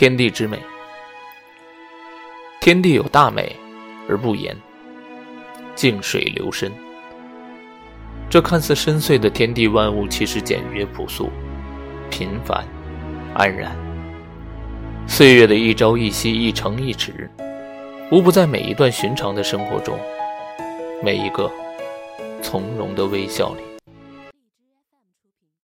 天地之美。天地有大美而不言静水流深。这看似深邃的天地万物其实简约朴素平凡安然。岁月的一朝一夕一城一池无不在每一段寻常的生活中每一个从容的微笑里。